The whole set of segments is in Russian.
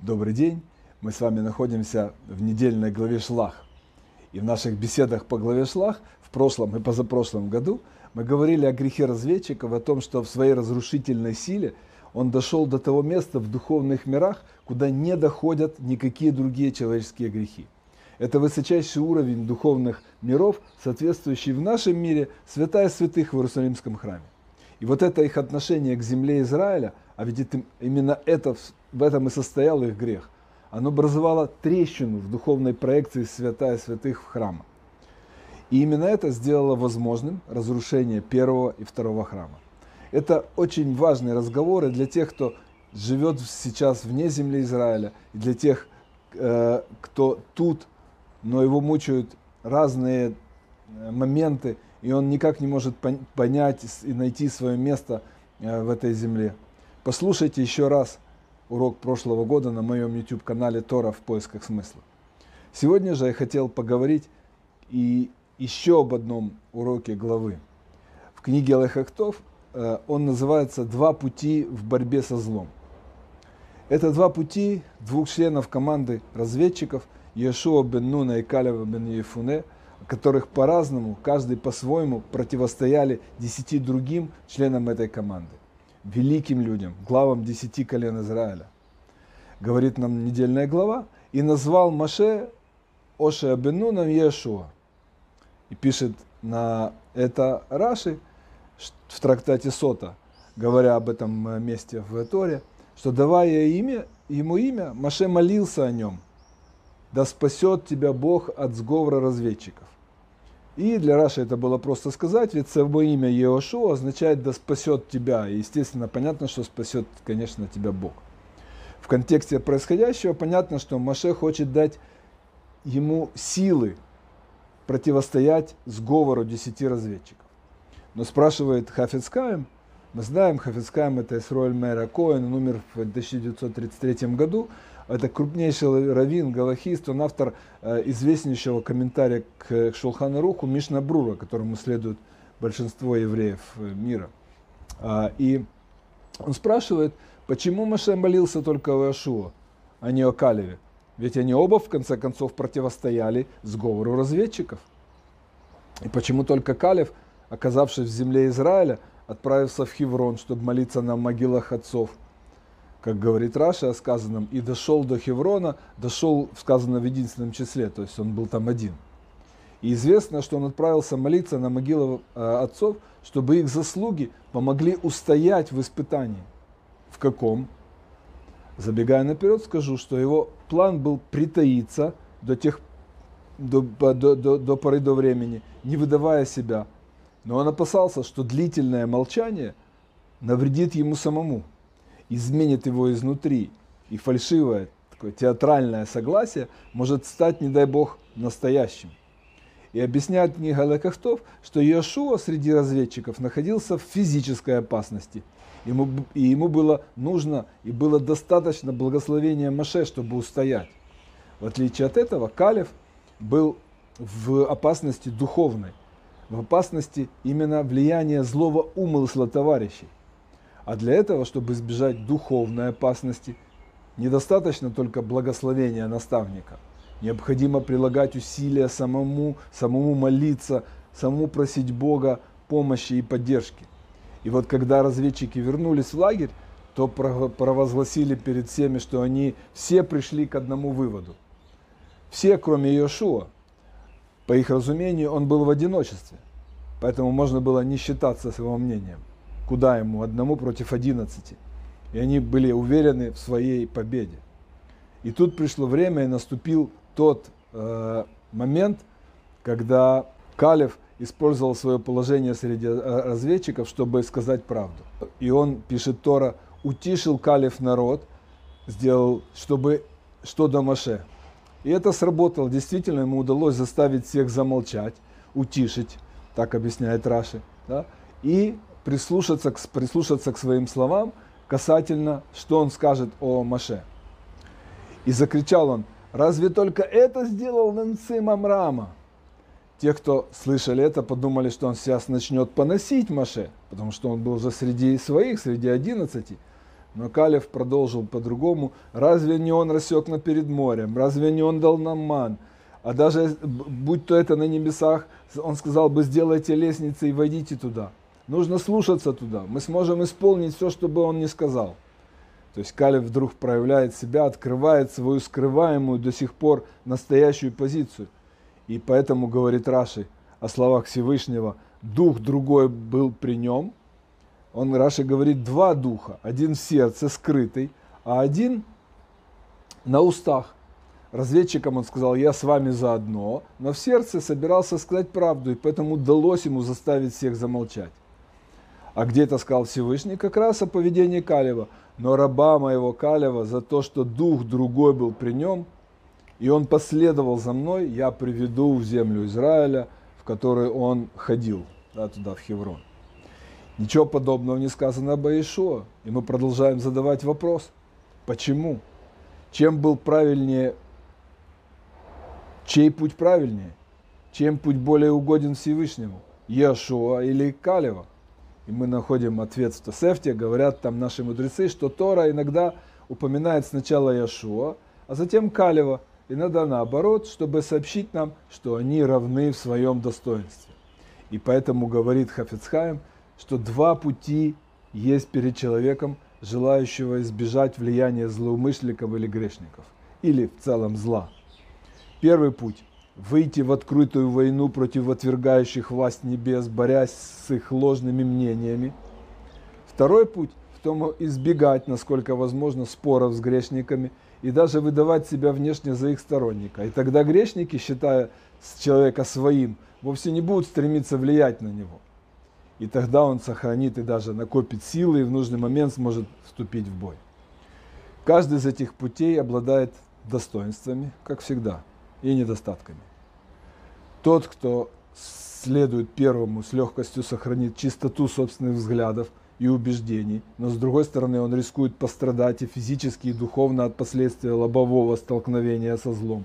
Добрый день! Мы с вами находимся в недельной главе Шлах. И в наших беседах по главе Шлах в прошлом и позапрошлом году мы говорили о грехе разведчиков, о том, что в своей разрушительной силе он дошел до того места в духовных мирах, куда не доходят никакие другие человеческие грехи. Это высочайший уровень духовных миров, соответствующий в нашем мире святая святых в Иерусалимском храме. И вот это их отношение к земле Израиля, а ведь это, именно это, в этом и состоял их грех, оно образовало трещину в духовной проекции святая святых в храма. И именно это сделало возможным разрушение первого и второго храма. Это очень важные разговоры для тех, кто живет сейчас вне земли Израиля, и для тех, э, кто тут, но его мучают разные э, моменты, и он никак не может понять и найти свое место э, в этой земле. Послушайте еще раз урок прошлого года на моем YouTube-канале Тора в поисках смысла. Сегодня же я хотел поговорить и еще об одном уроке главы. В книге Алехахтов э, он называется «Два пути в борьбе со злом». Это два пути двух членов команды разведчиков Иешуа бен Нуна и Калева бен Ефуне – которых по-разному, каждый по-своему противостояли десяти другим членам этой команды, великим людям, главам десяти колен Израиля. Говорит нам недельная глава, и назвал Маше Оше Абенуном Иешуа. И пишет на это Раши в трактате Сота, говоря об этом месте в Торе, что давая имя, ему имя, Маше молился о нем, да спасет тебя Бог от сговора разведчиков. И для Раши это было просто сказать, ведь само имя Еошу означает «да спасет тебя». И, естественно, понятно, что спасет, конечно, тебя Бог. В контексте происходящего понятно, что Маше хочет дать ему силы противостоять сговору десяти разведчиков. Но спрашивает Хафицкаем, мы знаем, Хафицкаем это Исроэль Мэра Коэн, он умер в 1933 году, это крупнейший раввин, галахист, он автор э, известнейшего комментария к Шулхану Руху Мишна Брура, которому следует большинство евреев э, мира. А, и он спрашивает, почему Маше молился только о Иошуа, а не о Калеве? Ведь они оба, в конце концов, противостояли сговору разведчиков. И почему только Калев, оказавшись в земле Израиля, отправился в Хеврон, чтобы молиться на могилах отцов – как говорит Раша о сказанном, и дошел до Хеврона, дошел, сказано, в единственном числе, то есть он был там один. И известно, что он отправился молиться на могилы э, отцов, чтобы их заслуги помогли устоять в испытании. В каком? Забегая наперед, скажу, что его план был притаиться до, тех, до, до, до, до поры до времени, не выдавая себя. Но он опасался, что длительное молчание навредит ему самому изменит его изнутри. И фальшивое, такое театральное согласие может стать, не дай бог, настоящим. И объясняет книга Лекахтов, что Иошуа среди разведчиков находился в физической опасности. Ему, и ему было нужно и было достаточно благословения Маше, чтобы устоять. В отличие от этого, Калев был в опасности духовной, в опасности именно влияния злого умысла товарищей. А для этого, чтобы избежать духовной опасности, недостаточно только благословения наставника. Необходимо прилагать усилия самому, самому молиться, самому просить Бога помощи и поддержки. И вот когда разведчики вернулись в лагерь, то провозгласили перед всеми, что они все пришли к одному выводу. Все, кроме Иошуа. По их разумению, он был в одиночестве. Поэтому можно было не считаться с его мнением куда ему, одному против одиннадцати. И они были уверены в своей победе. И тут пришло время и наступил тот э, момент, когда Калев использовал свое положение среди э, разведчиков, чтобы сказать правду. И он, пишет Тора, утишил Калев народ, сделал, чтобы что до Маше. И это сработало. Действительно, ему удалось заставить всех замолчать, утишить, так объясняет Раши. Да? И прислушаться к, прислушаться к своим словам касательно, что он скажет о Маше. И закричал он, разве только это сделал Нанцим Амрама? Те, кто слышали это, подумали, что он сейчас начнет поносить Маше – потому что он был уже среди своих, среди одиннадцати. Но Калев продолжил по-другому. Разве не он рассек на перед морем? Разве не он дал нам ман? А даже будь то это на небесах, он сказал бы, сделайте лестницы и войдите туда. Нужно слушаться туда. Мы сможем исполнить все, что бы он ни сказал. То есть Калев вдруг проявляет себя, открывает свою скрываемую до сих пор настоящую позицию. И поэтому говорит Раши о словах Всевышнего, дух другой был при нем. Он, Раши говорит, два духа. Один в сердце, скрытый, а один на устах. Разведчикам он сказал, я с вами заодно, но в сердце собирался сказать правду, и поэтому удалось ему заставить всех замолчать. А где это сказал Всевышний? Как раз о поведении Калева. Но раба моего Калева за то, что дух другой был при нем, и он последовал за мной, я приведу в землю Израиля, в которой он ходил, да, туда, в Хеврон. Ничего подобного не сказано об Иешуа. И мы продолжаем задавать вопрос. Почему? Чем был правильнее Чей путь правильнее? Чем путь более угоден Всевышнему? Яшуа или Калева? И мы находим ответ в Тосефте, говорят там наши мудрецы, что Тора иногда упоминает сначала Яшуа, а затем Калева. Иногда наоборот, чтобы сообщить нам, что они равны в своем достоинстве. И поэтому говорит Хафицхайм, что два пути есть перед человеком, желающего избежать влияния злоумышленников или грешников, или в целом зла. Первый путь – выйти в открытую войну против отвергающих власть небес, борясь с их ложными мнениями. Второй путь – в том избегать, насколько возможно, споров с грешниками и даже выдавать себя внешне за их сторонника. И тогда грешники, считая человека своим, вовсе не будут стремиться влиять на него. И тогда он сохранит и даже накопит силы и в нужный момент сможет вступить в бой. Каждый из этих путей обладает достоинствами, как всегда – и недостатками. Тот, кто следует первому, с легкостью сохранит чистоту собственных взглядов и убеждений, но с другой стороны он рискует пострадать и физически, и духовно от последствий лобового столкновения со злом.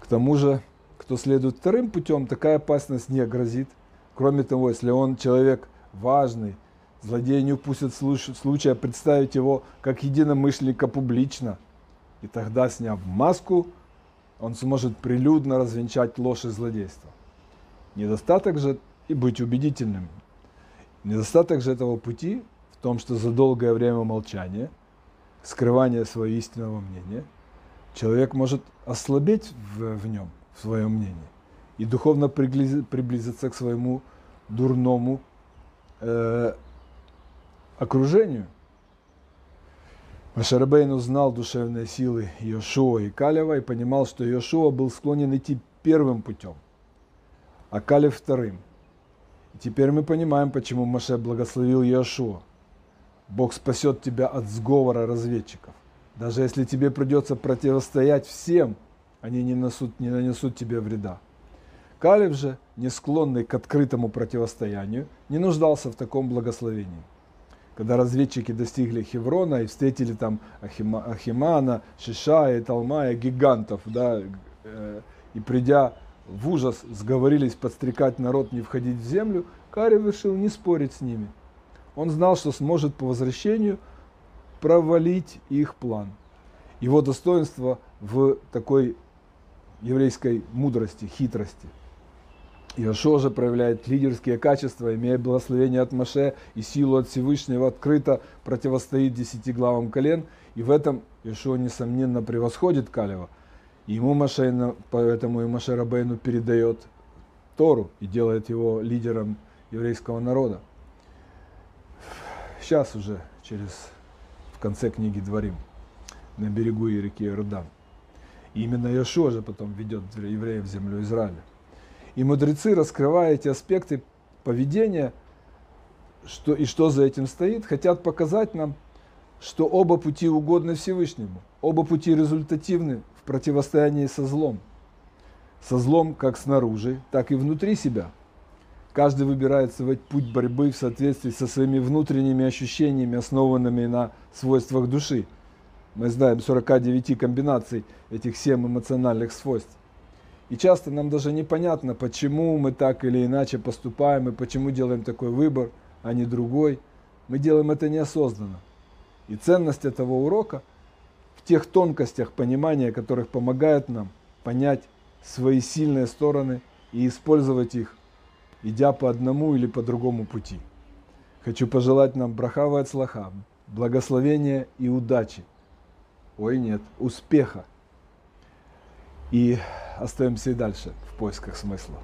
К тому же, кто следует вторым путем, такая опасность не грозит. Кроме того, если он человек важный, злодей не упустит случая представить его как единомышленника публично, и тогда, сняв маску, он сможет прилюдно развенчать ложь и злодейство. Недостаток же и быть убедительным. Недостаток же этого пути в том, что за долгое время молчания, скрывания своего истинного мнения, человек может ослабеть в, в нем, в своем мнении, и духовно приблизиться к своему дурному э, окружению. Машарабейн узнал душевные силы Йошуа и Калева и понимал, что Йошуа был склонен идти первым путем, а Калев вторым. И теперь мы понимаем, почему Маше благословил Йошуа. Бог спасет тебя от сговора разведчиков. Даже если тебе придется противостоять всем, они не, несут, не нанесут тебе вреда. Калев же, не склонный к открытому противостоянию, не нуждался в таком благословении когда разведчики достигли Хеврона и встретили там Ахима, Ахимана, Шишая, Талмая, гигантов, да, э, и придя в ужас, сговорились подстрекать народ не входить в землю, Кари решил не спорить с ними. Он знал, что сможет по возвращению провалить их план. Его достоинство в такой еврейской мудрости, хитрости – Иошуа же проявляет лидерские качества, имея благословение от Маше и силу от Всевышнего, открыто противостоит десяти главам колен, и в этом Иошуа, несомненно, превосходит Калева. И ему Маше, поэтому и Маше Рабейну передает Тору и делает его лидером еврейского народа. Сейчас уже, через, в конце книги Дворим, на берегу реки Иордан. И именно Иошуа же потом ведет евреев в землю Израиля. И мудрецы, раскрывая эти аспекты поведения, что, и что за этим стоит, хотят показать нам, что оба пути угодны Всевышнему, оба пути результативны в противостоянии со злом. Со злом как снаружи, так и внутри себя. Каждый выбирает свой путь борьбы в соответствии со своими внутренними ощущениями, основанными на свойствах души. Мы знаем 49 комбинаций этих 7 эмоциональных свойств. И часто нам даже непонятно, почему мы так или иначе поступаем и почему делаем такой выбор, а не другой. Мы делаем это неосознанно. И ценность этого урока в тех тонкостях понимания, которых помогает нам понять свои сильные стороны и использовать их, идя по одному или по другому пути. Хочу пожелать нам брахава от слаха, благословения и удачи. Ой, нет, успеха и остаемся и дальше в поисках смысла.